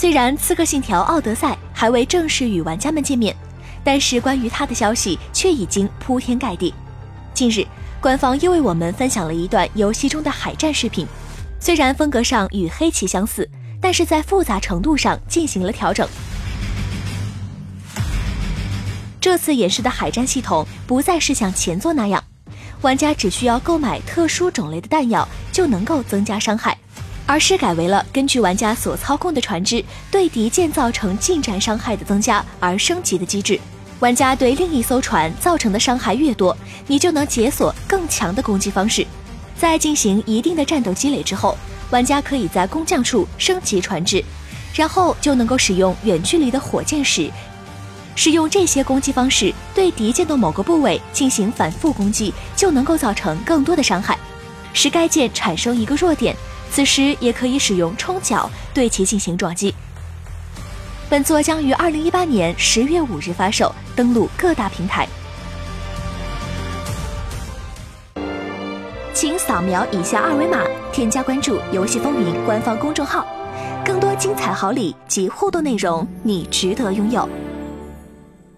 虽然《刺客信条：奥德赛》还未正式与玩家们见面，但是关于它的消息却已经铺天盖地。近日，官方又为我们分享了一段游戏中的海战视频，虽然风格上与黑旗相似，但是在复杂程度上进行了调整。这次演示的海战系统不再是像前作那样，玩家只需要购买特殊种类的弹药就能够增加伤害。而是改为了根据玩家所操控的船只对敌舰造成近战伤害的增加而升级的机制。玩家对另一艘船造成的伤害越多，你就能解锁更强的攻击方式。在进行一定的战斗积累之后，玩家可以在工匠处升级船只，然后就能够使用远距离的火箭时，使用这些攻击方式对敌舰的某个部位进行反复攻击，就能够造成更多的伤害，使该舰产生一个弱点。此时也可以使用冲角对其进行撞击。本作将于二零一八年十月五日发售，登陆各大平台。请扫描以下二维码，添加关注“游戏风云”官方公众号，更多精彩好礼及互动内容，你值得拥有。